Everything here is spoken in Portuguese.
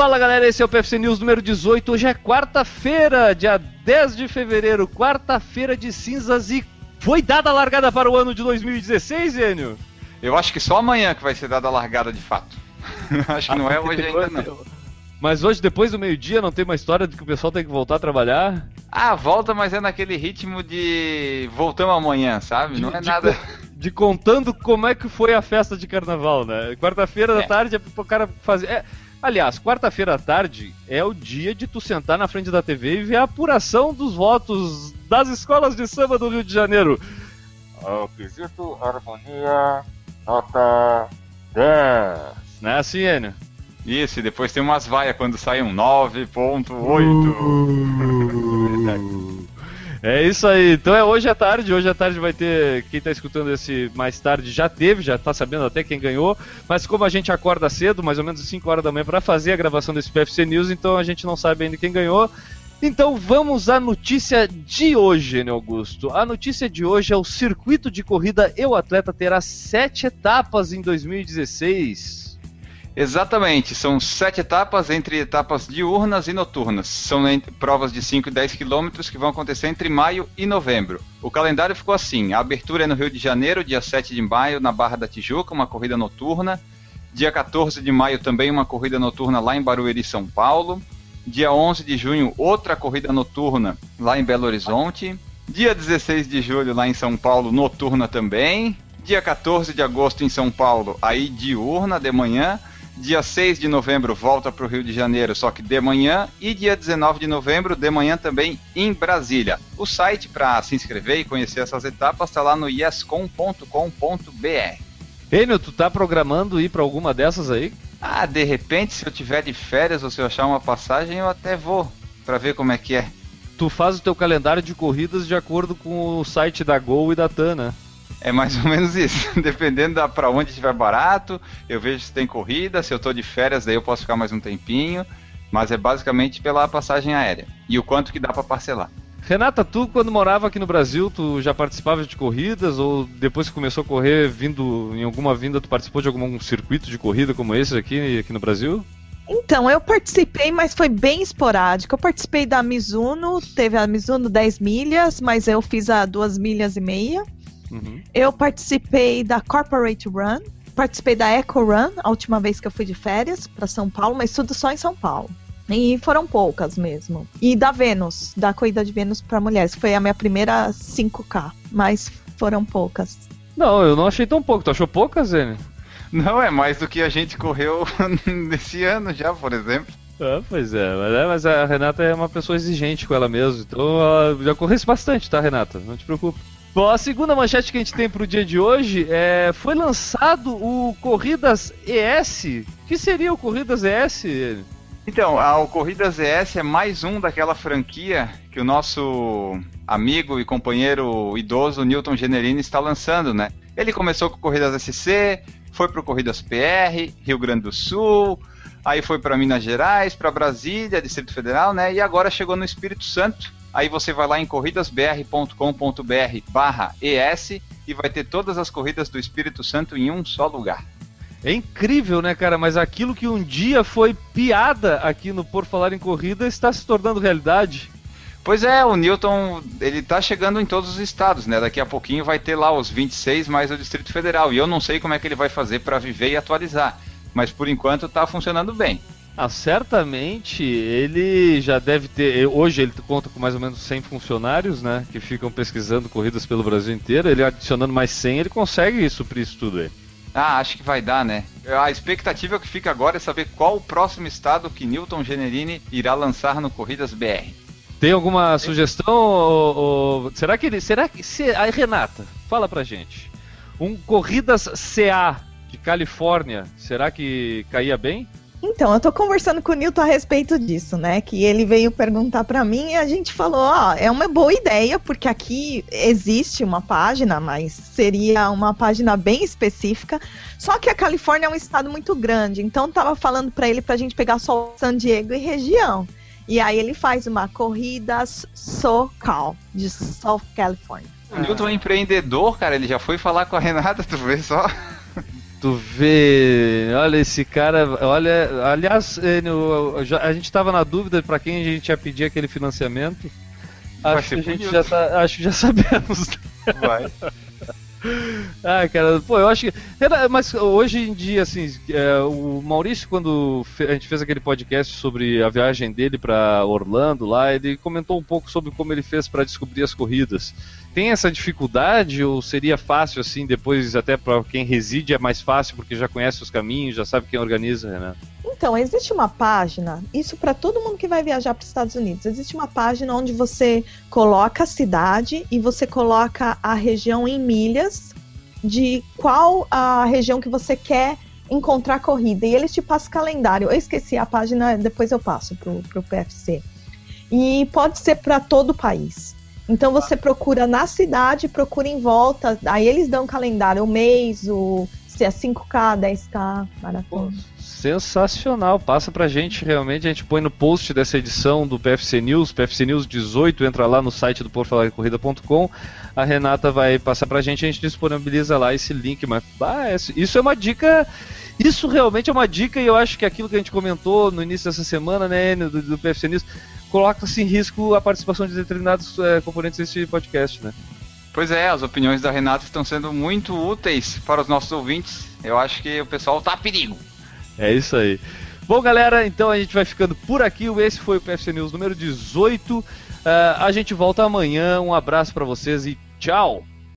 Fala galera, esse é o PFC News número 18. Hoje é quarta-feira, dia 10 de fevereiro, quarta-feira de cinzas e foi dada a largada para o ano de 2016, Enio? Eu acho que só amanhã que vai ser dada a largada de fato. acho que não é hoje ainda não. Mas hoje, depois do meio-dia, não tem uma história de que o pessoal tem que voltar a trabalhar? Ah, volta, mas é naquele ritmo de voltamos amanhã, sabe? De, não é de, nada. De contando como é que foi a festa de carnaval, né? Quarta-feira é. da tarde é pro cara fazer. É, aliás, quarta-feira à tarde é o dia de tu sentar na frente da TV e ver a apuração dos votos das escolas de samba do Rio de Janeiro. O quesito harmonia, nota 10. Não é assim, Enio? Isso, e depois tem umas vaias quando sai um 9.8. Uh, é isso aí. Então é hoje à tarde. Hoje à tarde vai ter. Quem está escutando esse mais tarde já teve, já está sabendo até quem ganhou. Mas como a gente acorda cedo, mais ou menos às 5 horas da manhã, para fazer a gravação desse PFC News, então a gente não sabe ainda quem ganhou. Então vamos à notícia de hoje, né, Augusto. A notícia de hoje é o circuito de corrida E o Atleta terá sete etapas em 2016. Exatamente, são sete etapas entre etapas diurnas e noturnas. São provas de 5 e 10 quilômetros que vão acontecer entre maio e novembro. O calendário ficou assim: a abertura é no Rio de Janeiro, dia 7 de maio, na Barra da Tijuca, uma corrida noturna. Dia 14 de maio, também uma corrida noturna lá em Barueri, São Paulo. Dia 11 de junho, outra corrida noturna lá em Belo Horizonte. Dia 16 de julho, lá em São Paulo, noturna também. Dia 14 de agosto, em São Paulo, aí diurna, de manhã. Dia 6 de novembro volta para o Rio de Janeiro, só que de manhã. E dia 19 de novembro, de manhã também em Brasília. O site para se inscrever e conhecer essas etapas está lá no yescom.com.br. Enio, tu tá programando ir para alguma dessas aí? Ah, de repente, se eu tiver de férias ou se eu achar uma passagem, eu até vou para ver como é que é. Tu faz o teu calendário de corridas de acordo com o site da Gol e da TAN, né? É mais ou menos isso. Dependendo da para onde estiver barato, eu vejo se tem corrida, se eu estou de férias, daí eu posso ficar mais um tempinho. Mas é basicamente pela passagem aérea e o quanto que dá para parcelar. Renata, tu quando morava aqui no Brasil, tu já participava de corridas ou depois que começou a correr, vindo em alguma vinda, tu participou de algum circuito de corrida como esse aqui, aqui no Brasil? Então, eu participei, mas foi bem esporádico. Eu participei da Mizuno, teve a Mizuno 10 milhas, mas eu fiz a 2 milhas e meia. Uhum. Eu participei da Corporate Run, participei da Eco Run, a última vez que eu fui de férias para São Paulo, mas tudo só em São Paulo. E foram poucas mesmo. E da Vênus, da corrida de Vênus para mulheres, foi a minha primeira 5K, mas foram poucas. Não, eu não achei tão pouco. Tu achou poucas, Zene? Não, é mais do que a gente correu nesse ano já, por exemplo. Ah, pois é mas, é, mas a Renata é uma pessoa exigente com ela mesma, então ela já corresse bastante, tá, Renata? Não te preocupe. Bom, a segunda manchete que a gente tem para o dia de hoje é foi lançado o Corridas ES. O que seria o Corridas ES? Então, o Corridas ES é mais um daquela franquia que o nosso amigo e companheiro idoso Newton Generini está lançando, né? Ele começou com Corridas SC, foi para o Corridas PR, Rio Grande do Sul, aí foi para Minas Gerais, para Brasília, Distrito Federal, né? E agora chegou no Espírito Santo Aí você vai lá em corridasbr.com.br barra ES e vai ter todas as corridas do Espírito Santo em um só lugar. É incrível, né, cara? Mas aquilo que um dia foi piada aqui no Por Falar em Corrida está se tornando realidade. Pois é, o Newton, ele tá chegando em todos os estados, né? Daqui a pouquinho vai ter lá os 26 mais o Distrito Federal. E eu não sei como é que ele vai fazer para viver e atualizar. Mas por enquanto tá funcionando bem. Ah, certamente ele já deve ter. Hoje ele conta com mais ou menos 100 funcionários, né? Que ficam pesquisando corridas pelo Brasil inteiro. Ele adicionando mais 100, ele consegue suprir isso tudo aí. Ah, acho que vai dar, né? A expectativa que fica agora é saber qual o próximo estado que Newton Generini irá lançar no Corridas BR. Tem alguma sugestão? Ou, ou... será que ele. Será que. Se... Aí, Renata, fala pra gente. Um Corridas CA de Califórnia, será que caía bem? Então, eu tô conversando com o Nilton a respeito disso, né? Que ele veio perguntar para mim e a gente falou, ó, é uma boa ideia, porque aqui existe uma página, mas seria uma página bem específica. Só que a Califórnia é um estado muito grande, então tava falando para ele pra gente pegar só San Diego e região. E aí ele faz uma corrida SoCal, de South California. O Newton é empreendedor, cara, ele já foi falar com a Renata, tu vê só. Tu vê, olha esse cara, olha, aliás, a gente estava na dúvida para quem a gente ia pedir aquele financiamento. Acho que a gente já tá, acho que já sabemos. Vai. Ah, cara, pô, eu acho que. Mas hoje em dia, assim, é, o Maurício, quando a gente fez aquele podcast sobre a viagem dele para Orlando lá, ele comentou um pouco sobre como ele fez para descobrir as corridas. Tem essa dificuldade ou seria fácil, assim, depois, até para quem reside, é mais fácil porque já conhece os caminhos, já sabe quem organiza, Renato? Então, existe uma página, isso para todo mundo que vai viajar para os Estados Unidos, existe uma página onde você coloca a cidade e você coloca a região em milhas de qual a região que você quer encontrar corrida. E eles te passam calendário. Eu esqueci a página, depois eu passo pro, pro PFC. E pode ser para todo o país. Então você procura na cidade, procura em volta, aí eles dão calendário, o mês, o se é 5K, 10K, maratona. Sensacional, passa pra gente realmente, a gente põe no post dessa edição do PFC News, PFC News 18, entra lá no site do porfalarcorrida.com, a Renata vai passar pra gente, a gente disponibiliza lá esse link, mas ah, isso é uma dica, isso realmente é uma dica e eu acho que aquilo que a gente comentou no início dessa semana, né, do, do PFC News, coloca-se em risco a participação de determinados é, componentes desse podcast, né? Pois é, as opiniões da Renata estão sendo muito úteis para os nossos ouvintes. Eu acho que o pessoal tá a perigo. É isso aí. Bom, galera, então a gente vai ficando por aqui. Esse foi o PFC News número 18. Uh, a gente volta amanhã. Um abraço para vocês e tchau!